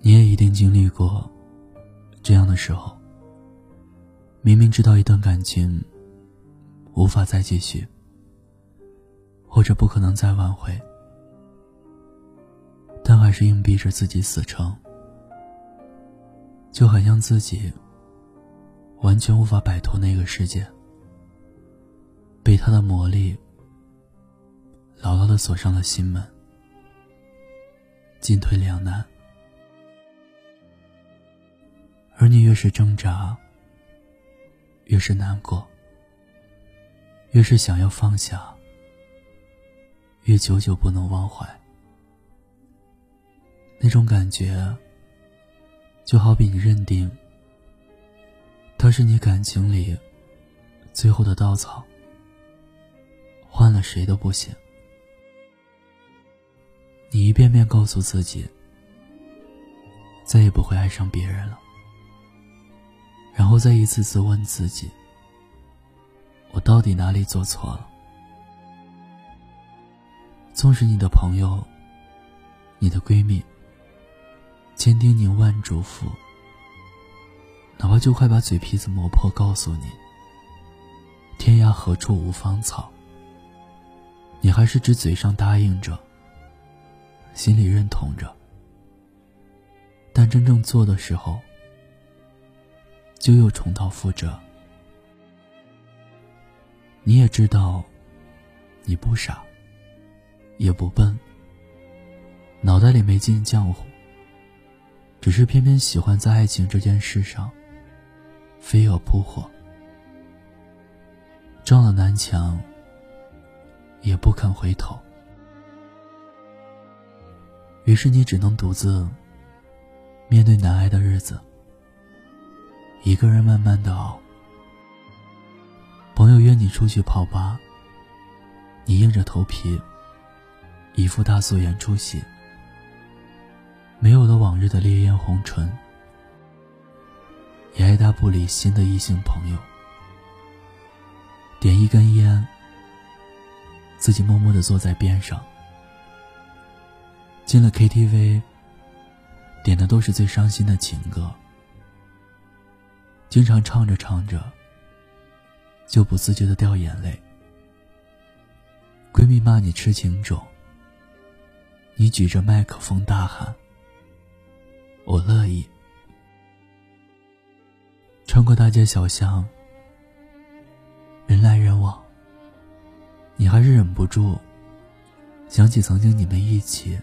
你也一定经历过这样的时候。明明知道一段感情无法再继续，或者不可能再挽回，但还是硬逼着自己死撑，就好像自己完全无法摆脱那个世界，被他的魔力牢牢的锁上了心门，进退两难。而你越是挣扎。越是难过，越是想要放下，越久久不能忘怀。那种感觉，就好比你认定他是你感情里最后的稻草，换了谁都不行。你一遍遍告诉自己，再也不会爱上别人了。然后再一次次问自己：我到底哪里做错了？纵使你的朋友、你的闺蜜千叮咛万嘱咐，哪怕就快把嘴皮子磨破，告诉你“天涯何处无芳草”，你还是只嘴上答应着，心里认同着，但真正做的时候。就又重蹈覆辙。你也知道，你不傻，也不笨，脑袋里没进浆糊，只是偏偏喜欢在爱情这件事上飞蛾扑火，撞了南墙也不肯回头。于是你只能独自面对难挨的日子。一个人慢慢的熬。朋友约你出去泡吧，你硬着头皮，一副大素颜出席。没有了往日的烈焰红唇，也爱答不理新的异性朋友。点一根烟，自己默默的坐在边上。进了 KTV，点的都是最伤心的情歌。经常唱着唱着，就不自觉的掉眼泪。闺蜜骂你痴情种，你举着麦克风大喊：“我乐意。”穿过大街小巷，人来人往，你还是忍不住想起曾经你们一起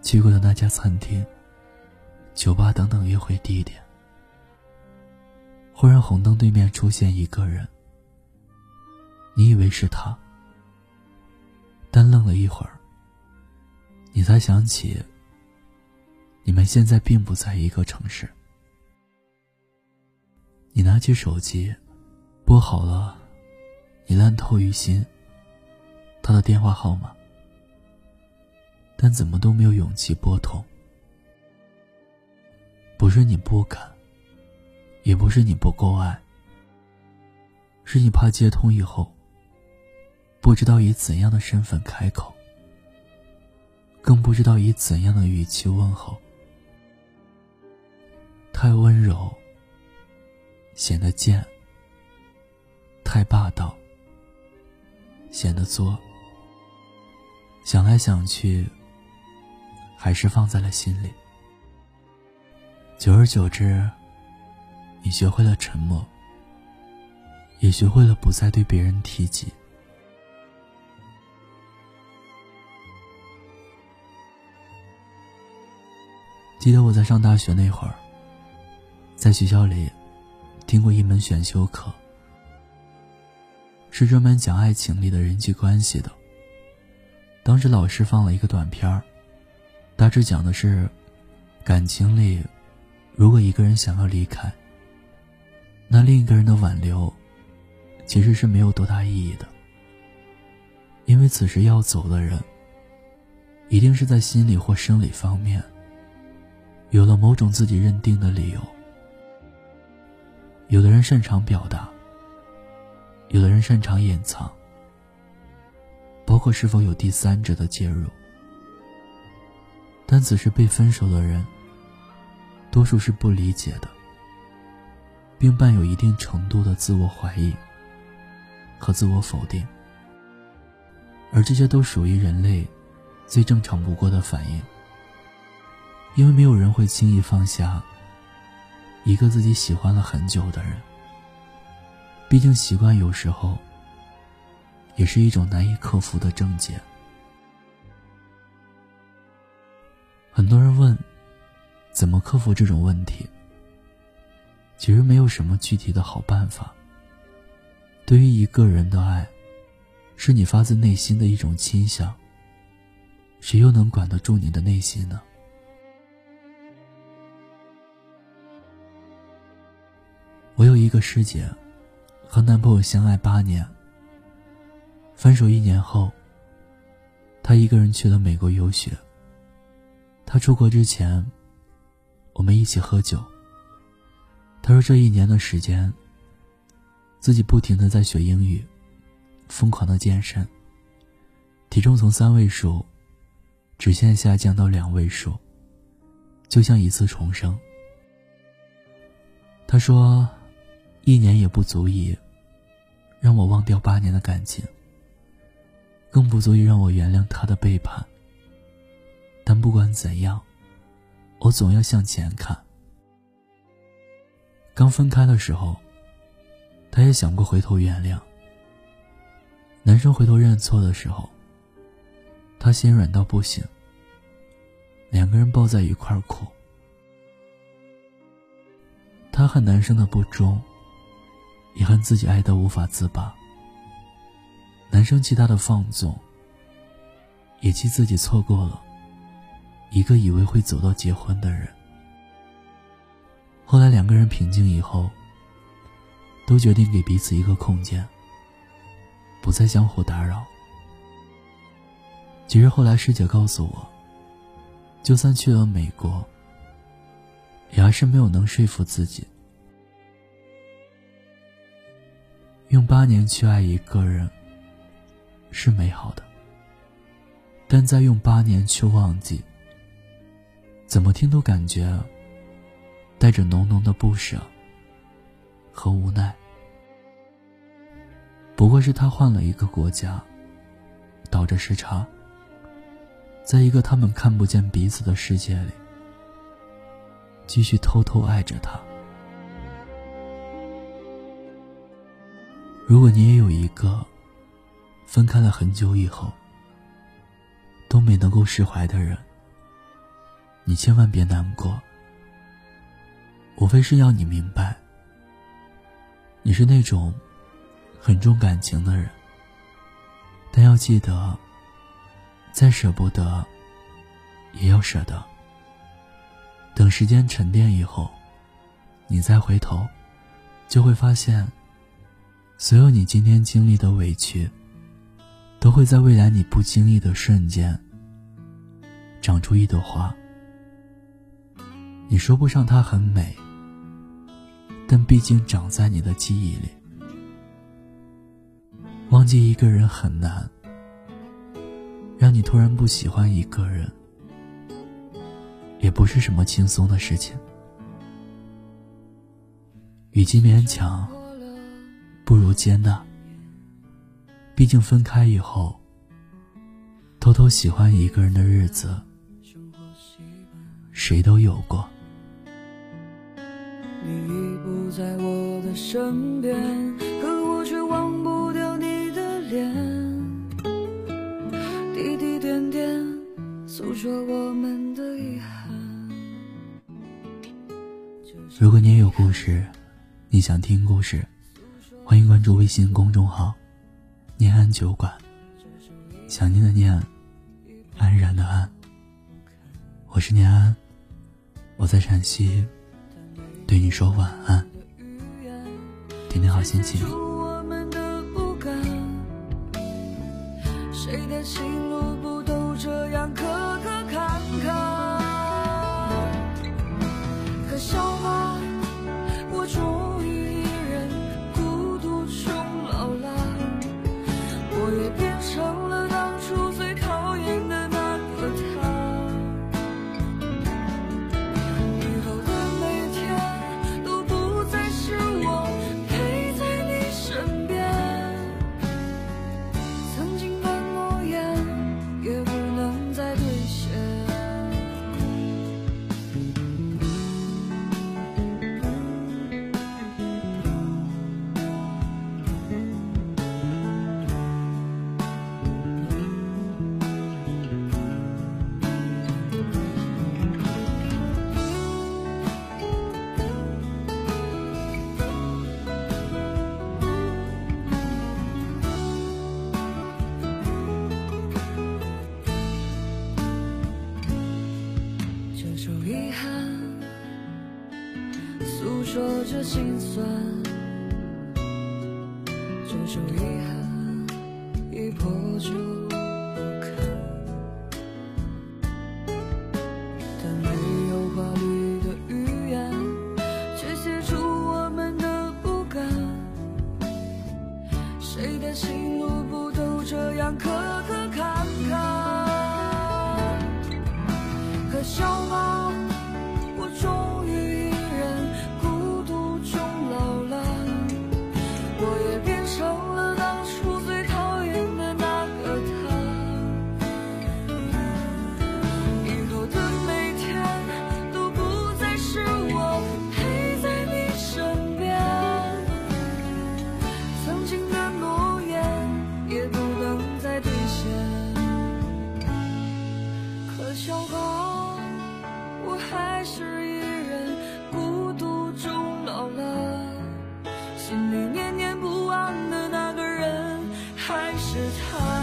去过的那家餐厅、酒吧等等约会地点。忽然，红灯对面出现一个人，你以为是他，但愣了一会儿，你才想起，你们现在并不在一个城市。你拿起手机，拨好了，你烂透于心，他的电话号码，但怎么都没有勇气拨通。不是你不敢。也不是你不够爱，是你怕接通以后，不知道以怎样的身份开口，更不知道以怎样的语气问候。太温柔，显得贱；太霸道，显得作。想来想去，还是放在了心里。久而久之。你学会了沉默，也学会了不再对别人提及。记得我在上大学那会儿，在学校里听过一门选修课，是专门讲爱情里的人际关系的。当时老师放了一个短片儿，大致讲的是，感情里，如果一个人想要离开。那另一个人的挽留，其实是没有多大意义的，因为此时要走的人，一定是在心理或生理方面，有了某种自己认定的理由。有的人擅长表达，有的人擅长掩藏，包括是否有第三者的介入。但此时被分手的人，多数是不理解的，并伴有一定程度的自我怀疑和自我否定，而这些都属于人类最正常不过的反应，因为没有人会轻易放下一个自己喜欢了很久的人，毕竟习惯有时候也是一种难以克服的症结。很多人问，怎么克服这种问题？其实没有什么具体的好办法。对于一个人的爱，是你发自内心的一种倾向。谁又能管得住你的内心呢？我有一个师姐，和男朋友相爱八年，分手一年后，她一个人去了美国游学。他出国之前，我们一起喝酒。他说这一年的时间，自己不停的在学英语，疯狂的健身。体重从三位数，直线下降到两位数，就像一次重生。他说，一年也不足以让我忘掉八年的感情，更不足以让我原谅他的背叛。但不管怎样，我总要向前看。刚分开的时候，他也想过回头原谅。男生回头认错的时候，他心软到不行。两个人抱在一块儿哭。他恨男生的不忠，也恨自己爱得无法自拔。男生气他的放纵，也气自己错过了。一个以为会走到结婚的人，后来两个人平静以后，都决定给彼此一个空间，不再相互打扰。其实后来师姐告诉我，就算去了美国，也还是没有能说服自己，用八年去爱一个人是美好的，但再用八年去忘记。怎么听都感觉带着浓浓的不舍和无奈。不过是他换了一个国家，倒着时差，在一个他们看不见彼此的世界里，继续偷偷爱着他。如果你也有一个分开了很久以后都没能够释怀的人，你千万别难过，无非是要你明白，你是那种很重感情的人，但要记得，再舍不得，也要舍得。等时间沉淀以后，你再回头，就会发现，所有你今天经历的委屈，都会在未来你不经意的瞬间，长出一朵花。你说不上它很美，但毕竟长在你的记忆里。忘记一个人很难，让你突然不喜欢一个人，也不是什么轻松的事情。与其勉强，不如接纳。毕竟分开以后，偷偷喜欢一个人的日子，谁都有过。你已不在我的身边，可我却忘不掉你的脸。滴滴点点，诉说我们的遗憾。如果你也有故事，你想听故事，欢迎关注微信公众号“念安酒馆”。想念的念，安然的安。我是念安，我在陕西。对你说晚安，天天好心情。谁的心心酸，这种遗憾一破就不堪。但没有华丽的语言，却写出我们的不甘。谁的心路不都这样磕你念念不忘的那个人，还是他。